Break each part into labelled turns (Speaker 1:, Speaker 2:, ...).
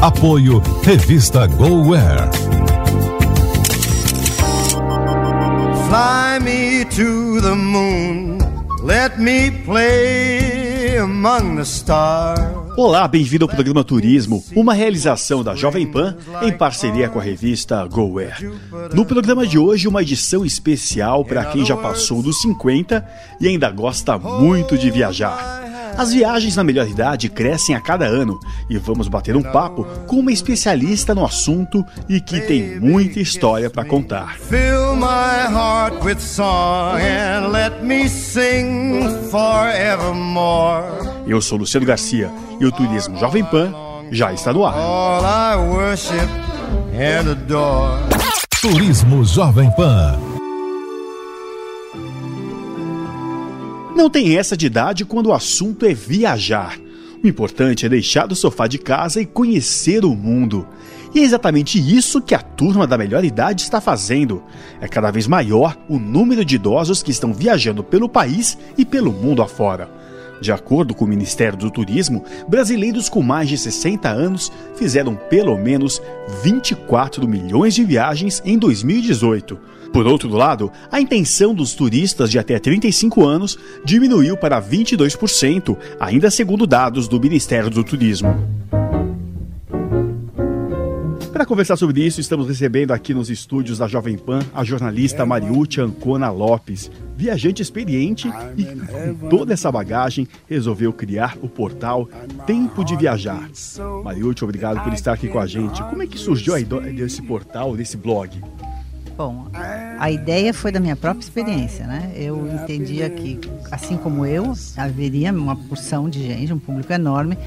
Speaker 1: Apoio Revista GoWare.
Speaker 2: Fly me to the moon. Let me play among the stars.
Speaker 3: Olá, bem-vindo ao programa Turismo, uma realização da Jovem Pan em parceria com a revista GoWare. No programa de hoje, uma edição especial para quem já passou dos 50 e ainda gosta muito de viajar. As viagens na melhor idade crescem a cada ano e vamos bater um papo com uma especialista no assunto e que tem muita história para contar.
Speaker 2: Fill my heart with song and let me sing forevermore.
Speaker 3: Eu sou Luciano Garcia e o Turismo Jovem Pan já está no ar.
Speaker 2: All I worship and adore.
Speaker 1: Turismo Jovem Pan.
Speaker 3: Não tem essa de idade quando o assunto é viajar. O importante é deixar do sofá de casa e conhecer o mundo. E é exatamente isso que a turma da melhor idade está fazendo. É cada vez maior o número de idosos que estão viajando pelo país e pelo mundo afora. De acordo com o Ministério do Turismo, brasileiros com mais de 60 anos fizeram pelo menos 24 milhões de viagens em 2018. Por outro lado, a intenção dos turistas de até 35 anos diminuiu para 22%, ainda segundo dados do Ministério do Turismo. Para conversar sobre isso, estamos recebendo aqui nos estúdios da Jovem Pan a jornalista Mariúcha Ancona Lopes, viajante experiente e com toda essa bagagem resolveu criar o portal Tempo de Viajar. Mariúcha, obrigado por estar aqui com a gente. Como é que surgiu a ideia desse portal, desse blog?
Speaker 4: Bom, a ideia foi da minha própria experiência, né? Eu entendia que, assim como eu, haveria uma porção de gente, um público enorme,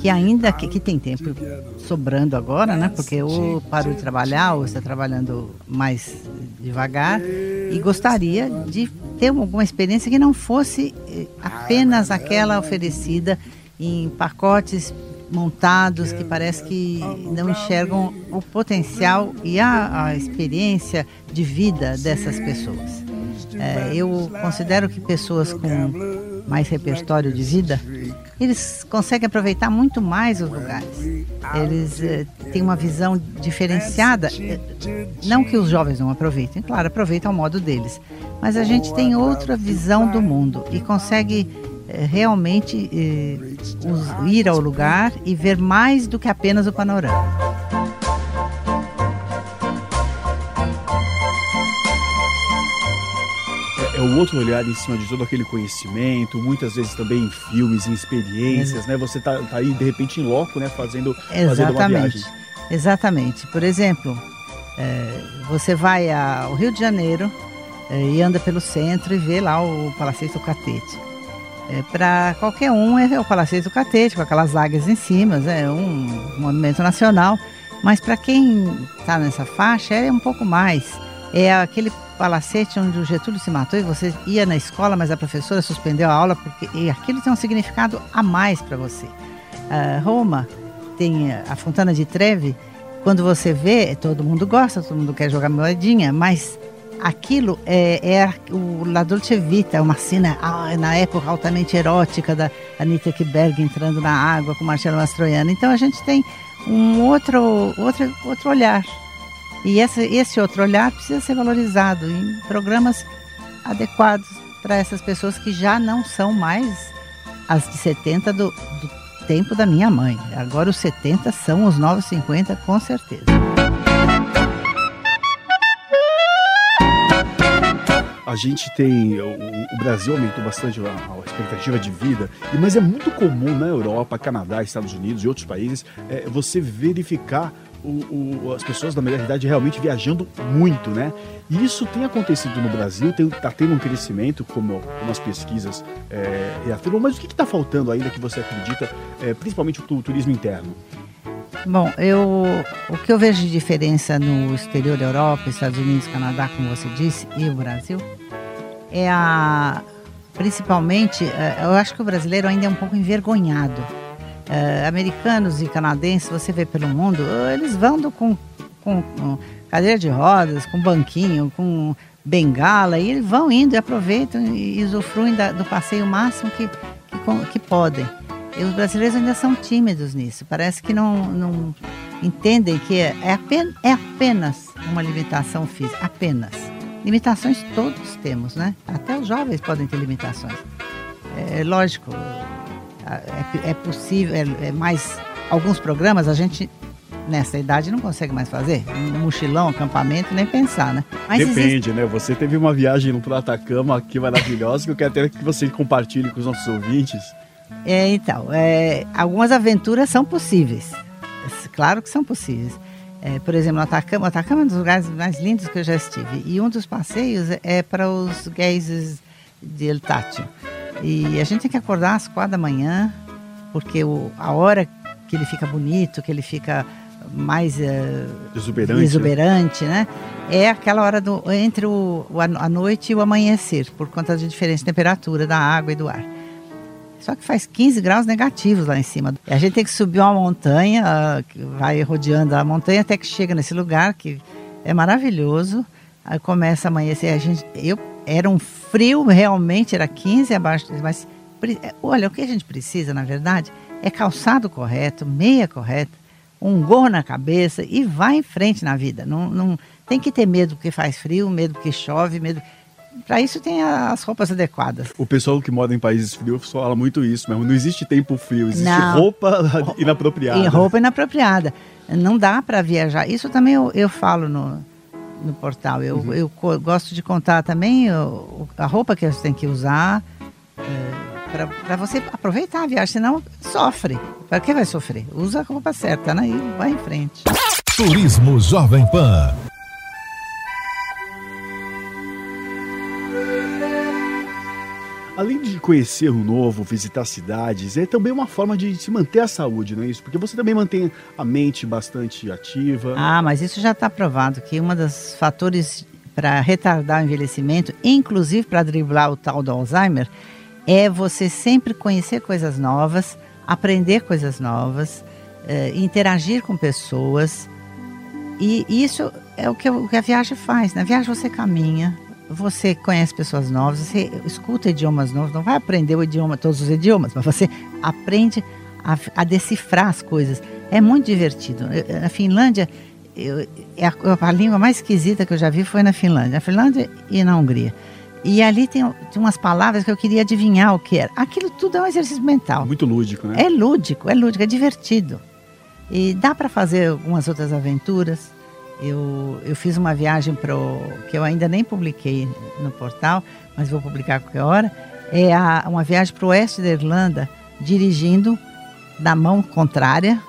Speaker 4: que ainda que, que tem tempo sobrando agora, né? Porque ou parou de trabalhar ou está trabalhando mais devagar e gostaria de ter alguma experiência que não fosse eh, apenas aquela oferecida em pacotes montados que parece que não enxergam o potencial e a, a experiência de vida dessas pessoas. É, eu considero que pessoas com mais repertório de vida, eles conseguem aproveitar muito mais os lugares. Eles é, têm uma visão diferenciada. Não que os jovens não aproveitem, claro, aproveitam ao modo deles. Mas a gente tem outra visão do mundo e consegue é, realmente é, os, ir ao lugar e ver mais do que apenas o panorama.
Speaker 3: É, é o outro olhar em cima de todo aquele conhecimento, muitas vezes também em filmes, em experiências, né? Você tá, tá aí de repente em loco, né? Fazendo, fazendo uma viagem.
Speaker 4: Exatamente. Por exemplo, é, você vai ao Rio de Janeiro é, e anda pelo centro e vê lá o Palacete do Catete. É, para qualquer um é o Palacete do Catete, com aquelas águias em cima, é um monumento nacional. Mas para quem está nessa faixa é um pouco mais. É aquele palacete onde o Getúlio se matou e você ia na escola, mas a professora suspendeu a aula porque e aquilo tem um significado a mais para você. Uh, Roma tem a Fontana de Trevi. Quando você vê, todo mundo gosta, todo mundo quer jogar moedinha, mas aquilo é, é o La Dolce Vita, uma cena ah, na época altamente erótica da Anita Ekberg entrando na água com Marcelo Mastroianni. Então a gente tem um outro, outro, outro olhar. E esse, esse outro olhar precisa ser valorizado em programas adequados para essas pessoas que já não são mais as de 70 do, do tempo da minha mãe. Agora os 70 são os novos 50, com certeza.
Speaker 3: A gente tem. O, o, Brasil aumentou bastante a, a, expectativa de vida, mas é muito comum na Europa, Canadá, Estados Unidos e outros países é, você verificar o, o, as pessoas da melhor idade realmente viajando muito, né? E isso tem acontecido no Brasil, está tendo um crescimento, como, como as pesquisas é, reafirmam, mas o que está faltando ainda que você acredita, é, principalmente o turismo interno?
Speaker 4: Bom, eu, o que eu vejo de diferença no exterior da Europa, Estados Unidos, Canadá, como você disse, e o Brasil, é a. Principalmente, é, eu acho que o brasileiro ainda é um pouco envergonhado. É, americanos e canadenses, você vê pelo mundo, eles vão com, com, com cadeira de rodas, com banquinho, com bengala, e eles vão indo e aproveitam e usufruem da, do passeio máximo que, que, que podem. E os brasileiros ainda são tímidos nisso. Parece que não, não entendem que é, é, apenas, é apenas uma limitação física. Apenas. Limitações todos temos, né? Até os jovens podem ter limitações. É lógico, é, é possível, é, é mais. Alguns programas a gente nessa idade não consegue mais fazer. Um mochilão, acampamento, nem pensar, né?
Speaker 3: Mas Depende, existe... né? Você teve uma viagem pro Atacama aqui maravilhosa que eu quero até que você compartilhe com os nossos ouvintes.
Speaker 4: É, então, é, algumas aventuras são possíveis. Claro que são possíveis. É, por exemplo, no Atacama, o Atacama é um dos lugares mais lindos que eu já estive. E um dos passeios é para os geysers de El Tátil. E a gente tem que acordar às quatro da manhã, porque o, a hora que ele fica bonito, que ele fica mais uh,
Speaker 3: exuberante,
Speaker 4: exuberante né? É aquela hora do, entre o, a noite e o amanhecer, por conta da diferença de temperatura da água e do ar. Só que faz 15 graus negativos lá em cima. E a gente tem que subir uma montanha, vai rodeando a montanha até que chega nesse lugar que é maravilhoso. Aí começa a amanhecer. A gente, eu era um frio realmente, era 15 abaixo, mas olha, o que a gente precisa, na verdade, é calçado correto, meia correta, um gorro na cabeça e vai em frente na vida. Não, não tem que ter medo porque faz frio, medo porque chove, medo para isso tem as roupas adequadas.
Speaker 3: O pessoal que mora em países frios fala muito isso mesmo. Não existe tempo frio, existe não. roupa inapropriada.
Speaker 4: E roupa inapropriada. Não dá para viajar. Isso também eu, eu falo no, no portal. Eu, uhum. eu, gosto de contar também o, a roupa que você tem que usar é, para você aproveitar a viagem, senão sofre. Para que vai sofrer? Usa a roupa certa, né? E vai em frente.
Speaker 1: Turismo Jovem Pan.
Speaker 3: Conhecer o novo, visitar cidades, é também uma forma de se manter a saúde, não é isso? Porque você também mantém a mente bastante ativa.
Speaker 4: Ah, mas isso já está provado que um dos fatores para retardar o envelhecimento, inclusive para driblar o tal do Alzheimer, é você sempre conhecer coisas novas, aprender coisas novas, eh, interagir com pessoas. E isso é o que a viagem faz. Na viagem você caminha, você conhece pessoas novas, você escuta idiomas novos, não vai aprender o idioma, todos os idiomas, mas você aprende a, a decifrar as coisas. É muito divertido. A Finlândia, eu, é a, a, língua mais esquisita que eu já vi foi na Finlândia, na Finlândia e na Hungria. E ali tem, tem umas palavras que eu queria adivinhar o que era. Aquilo tudo é um exercício mental.
Speaker 3: Muito lúdico, né?
Speaker 4: É lúdico, é lúdico, é divertido. E dá para fazer algumas outras aventuras. Eu, eu fiz uma viagem para que eu ainda nem publiquei no portal, mas vou publicar a qualquer hora. É a, uma viagem para o oeste da Irlanda, dirigindo da mão contrária,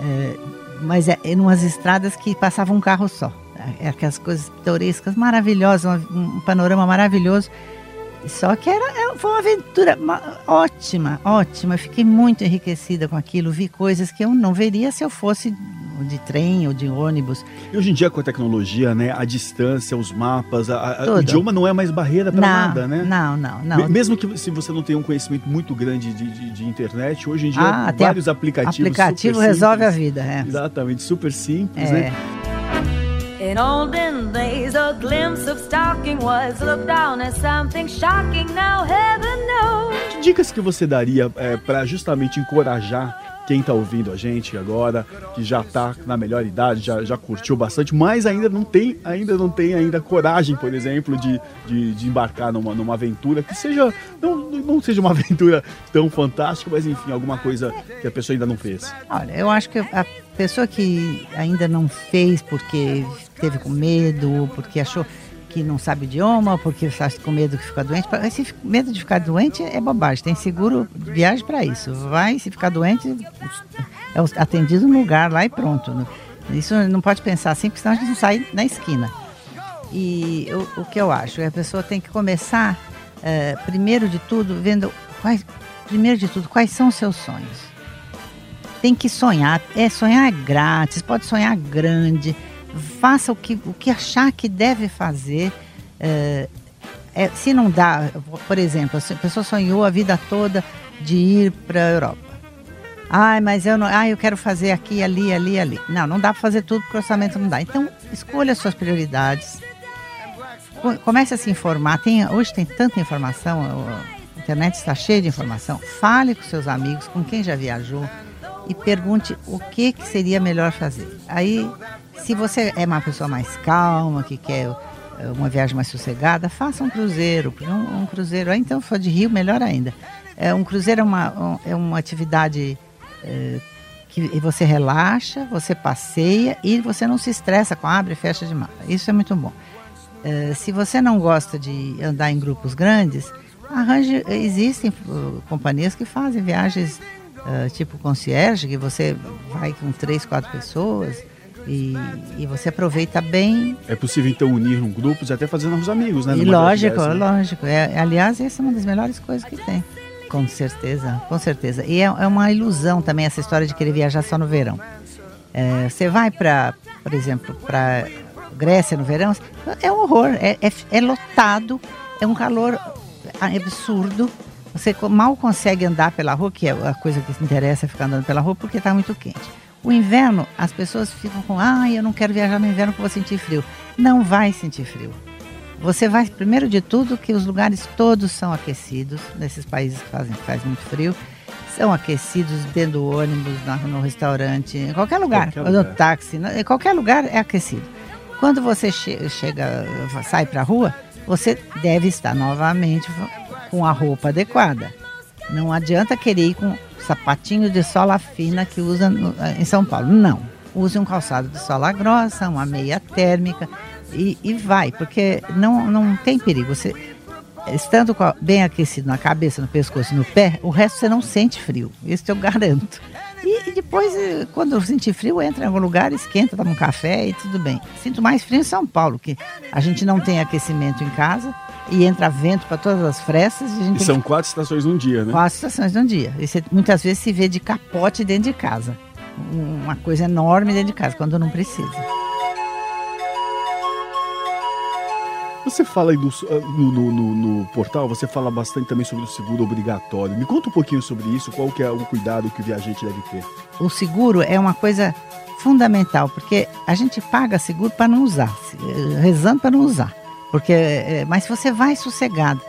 Speaker 4: é, mas é, em umas estradas que passava um carro só. É, aquelas coisas pitorescas maravilhosas, um, um panorama maravilhoso. Só que era, era, foi uma aventura ótima, ótima. Eu fiquei muito enriquecida com aquilo. Vi coisas que eu não veria se eu fosse de trem ou de ônibus.
Speaker 3: E hoje em dia, com a tecnologia, né, a distância, os mapas, a, a, o idioma não é mais barreira para nada, né?
Speaker 4: Não, não, não.
Speaker 3: Mesmo que se você não tenha um conhecimento muito grande de, de, de internet, hoje em dia, ah, vários aplicativos.
Speaker 4: Aplicativo resolve simples, a vida, é.
Speaker 3: Exatamente, super simples, é. né? In olden days, a glimpse of stocking was looked down as something shocking. Now heaven knows. Que dicas que você daria é, para justamente encorajar quem está ouvindo a gente agora, que já está na melhor idade, já, já curtiu bastante, mas ainda não tem, ainda não tem ainda coragem, por exemplo, de, de, de embarcar numa, numa aventura que seja não, não seja uma aventura tão fantástica, mas enfim, alguma coisa que a pessoa ainda não fez.
Speaker 4: Olha, eu acho que a pessoa que ainda não fez porque teve com medo, porque achou que não sabe idioma, porque está com medo de ficar doente. Esse medo de ficar doente é bobagem. Tem seguro viagem para isso. Vai, se ficar doente, é atendido no lugar lá e pronto. Isso não pode pensar assim, porque senão a gente não sai na esquina. E o, o que eu acho? A pessoa tem que começar, é, primeiro de tudo, vendo quais, primeiro de tudo, quais são os seus sonhos. Tem que sonhar. É, sonhar é grátis, pode sonhar grande. Faça o que, o que achar que deve fazer. É, é, se não dá, por exemplo, a pessoa sonhou a vida toda de ir para a Europa. Ai, mas eu não. Ai, eu quero fazer aqui, ali, ali, ali. Não, não dá para fazer tudo porque o orçamento não dá. Então, escolha as suas prioridades. Comece a se informar. Tem, hoje tem tanta informação, a internet está cheia de informação. Fale com seus amigos, com quem já viajou e pergunte o que, que seria melhor fazer. Aí, se você é uma pessoa mais calma, que quer eh, uma viagem mais sossegada, faça um cruzeiro. Um, um cruzeiro, então, for de Rio, melhor ainda. É, um cruzeiro é uma, um, é uma atividade é, que você relaxa, você passeia e você não se estressa com abre e fecha de mala. Isso é muito bom. É, se você não gosta de andar em grupos grandes, arranje. Existem uh, companhias que fazem viagens uh, tipo concierge, que você vai com três, quatro pessoas e, e, você aproveita bem.
Speaker 3: É possível então unir um grupos até fazendo novos amigos, né?
Speaker 4: E lógico, dessa, né? lógico. É, aliás, essa é uma das melhores coisas que tem. Com certeza, com certeza. E é, é uma ilusão também essa história de querer viajar só no verão. É, você vai para, por exemplo, para Grécia no verão, é um horror, é, é, é lotado, é um calor absurdo. Você mal consegue andar pela rua, que é a coisa que interessa é ficar andando pela rua, porque está muito quente. O inverno, as pessoas ficam com, ah, eu não quero viajar no inverno porque vou sentir frio. Não vai sentir frio. Você vai, primeiro de tudo, que os lugares todos são aquecidos, nesses países que fazem faz muito frio. São aquecidos dentro do ônibus, no restaurante, em qualquer lugar, qualquer lugar. no táxi, em qualquer lugar é aquecido. Quando você che chega, sai para a rua, você deve estar novamente com a roupa adequada. Não adianta querer ir com sapatinho de sola fina que usa no, em São Paulo. Não. Use um calçado de sola grossa, uma meia térmica e, e vai, porque não, não tem perigo. Você, estando bem aquecido na cabeça, no pescoço no pé, o resto você não sente frio. Isso eu garanto. Depois, eh, quando eu sentir frio, entra em algum lugar, esquenta, toma um café e tudo bem. Sinto mais frio em São Paulo, que a gente não tem aquecimento em casa e entra vento para todas as frestas.
Speaker 3: E, e são que... quatro estações num dia, né?
Speaker 4: Quatro estações num dia. E você, muitas vezes se vê de capote dentro de casa. Uma coisa enorme dentro de casa, quando não precisa.
Speaker 3: Você fala aí do, ah, no, no, no, no, portal, você fala bastante também sobre o seguro obrigatório. Me conta um pouquinho sobre isso, qual que é o cuidado que o viajante deve ter.
Speaker 4: O seguro é uma coisa fundamental, porque a gente paga seguro para não usar, eh, rezando para não usar. Porque, eh, mas se você vai sossegado.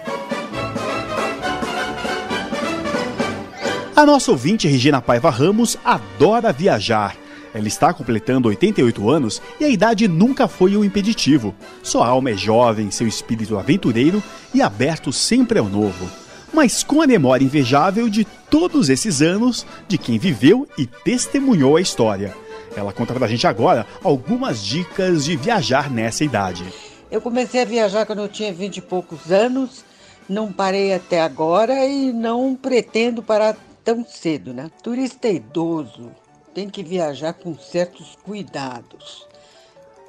Speaker 3: A nossa ouvinte Regina Paiva Ramos adora viajar ela está completando 88 anos e a idade nunca foi um impeditivo. Sua alma é jovem, seu espírito aventureiro e aberto sempre ao novo. Mas com a memória invejável de todos esses anos de quem viveu e testemunhou a história. Ela conta pra gente agora algumas dicas de viajar nessa idade.
Speaker 5: Eu comecei a viajar quando eu tinha 20 e poucos anos, não parei até agora e não pretendo parar tão cedo, né? Turista idoso tem que viajar com certos cuidados.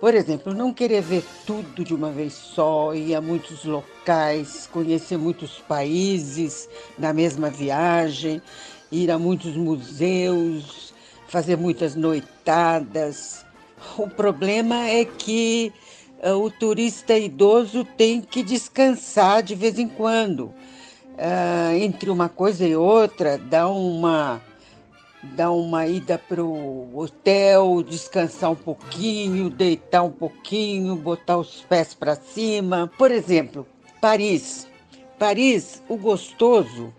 Speaker 5: Por exemplo, não querer ver tudo de uma vez só, ir a muitos locais, conhecer muitos países na mesma viagem, ir a muitos museus, fazer muitas noitadas. O problema é que uh, o turista idoso tem que descansar de vez em quando. Uh, entre uma coisa e outra, dá uma dar uma ida para o hotel, descansar um pouquinho, deitar um pouquinho, botar os pés para cima. Por exemplo, Paris. Paris, o gostoso,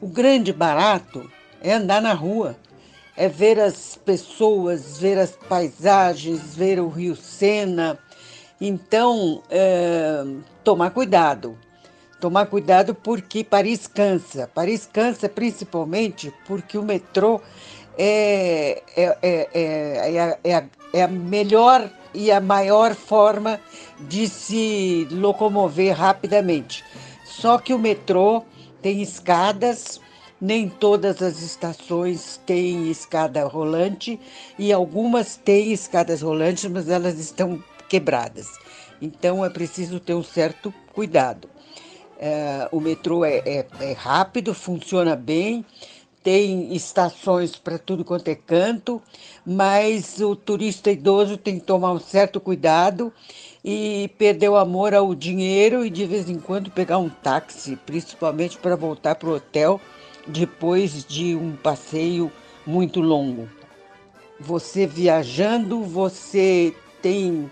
Speaker 5: o grande barato é andar na rua, é ver as pessoas, ver as paisagens, ver o Rio Sena. Então, é, tomar cuidado. Tomar cuidado porque Paris cansa. Paris cansa principalmente porque o metrô é, é, é, é, a, é a melhor e a maior forma de se locomover rapidamente. Só que o metrô tem escadas nem todas as estações têm escada rolante e algumas têm escadas rolantes, mas elas estão quebradas. Então é preciso ter um certo cuidado. É, o metrô é, é, é rápido, funciona bem, tem estações para tudo quanto é canto, mas o turista idoso tem que tomar um certo cuidado e perder o amor ao dinheiro e de vez em quando pegar um táxi, principalmente para voltar para o hotel depois de um passeio muito longo. Você viajando, você tem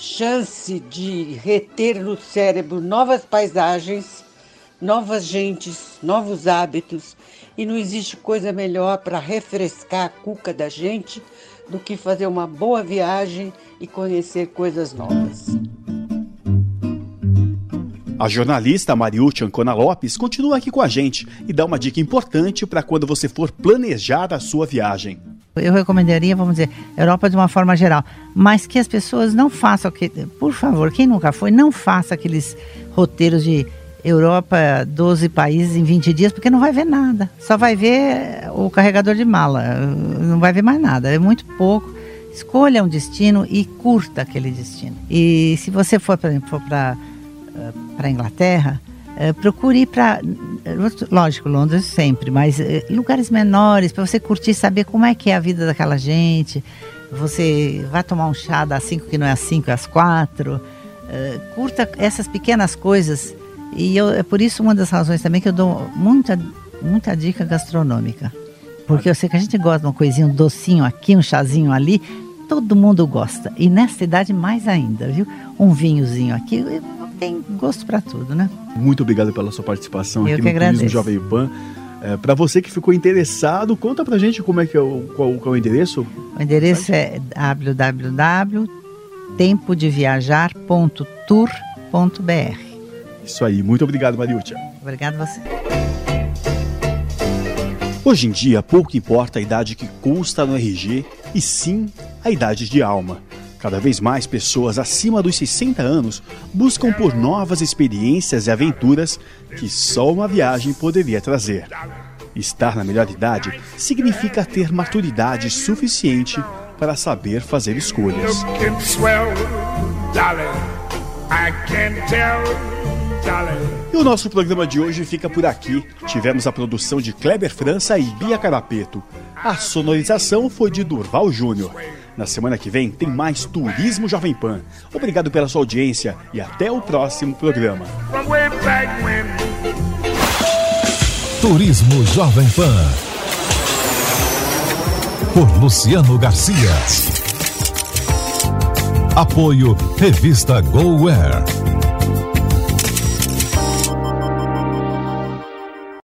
Speaker 5: chance de reter no cérebro novas paisagens, novas gentes, novos hábitos, e não existe coisa melhor para refrescar a cuca da gente do que fazer uma boa viagem e conhecer coisas novas.
Speaker 3: A jornalista Mariúcha Ancona Lopes continua aqui com a gente e dá uma dica importante para quando você for planejar a sua viagem.
Speaker 4: Eu recomendaria, vamos dizer, Europa de uma forma geral, mas que as pessoas não façam, que, por favor, quem nunca foi, não faça aqueles roteiros de Europa, 12 países em 20 dias, porque não vai ver nada. Só vai ver o carregador de mala, não vai ver mais nada, é muito pouco. Escolha um destino e curta aquele destino. E se você for, por exemplo, para para a Inglaterra, é, procure ir para, lógico, Londres sempre, mas é, lugares menores, para você curtir, saber como é que é a vida daquela gente. Você vai tomar um chá das 5 que não é às 5, é às 4. É, curta essas pequenas coisas. E eu, é por isso uma das razões também que eu dou muita, muita dica gastronômica. Porque eu sei que a gente gosta de uma coisinha, um docinho aqui, um chazinho ali. Todo mundo gosta. E nessa idade mais ainda, viu? Um vinhozinho aqui tem gosto para tudo, né?
Speaker 3: Muito obrigado pela sua participação
Speaker 4: Eu
Speaker 3: aqui
Speaker 4: que
Speaker 3: no
Speaker 4: agradeço.
Speaker 3: Turismo Jovem Pan. É, para você que ficou interessado, conta pra gente como é que é o, qual, qual é o endereço.
Speaker 4: O endereço é www.tempodeviajar.tour.br.
Speaker 3: Isso aí, muito obrigado, Mariúcha.
Speaker 4: Obrigado a você.
Speaker 3: Hoje em dia, pouco importa a idade que consta no RG, e sim a idade de alma. Cada vez mais pessoas acima dos 60 anos buscam por novas experiências e aventuras que só uma viagem poderia trazer. Estar na melhor idade significa ter maturidade suficiente para saber fazer escolhas. E o nosso programa de hoje fica por aqui. Tivemos a produção de Kleber França e Bia Carapeto. A sonorização foi de Durval Júnior. Na semana que vem tem mais Turismo Jovem Pan. Obrigado pela sua audiência e até o próximo programa.
Speaker 1: Turismo Jovem Pan. Por Luciano Garcia. Apoio Revista GoWare.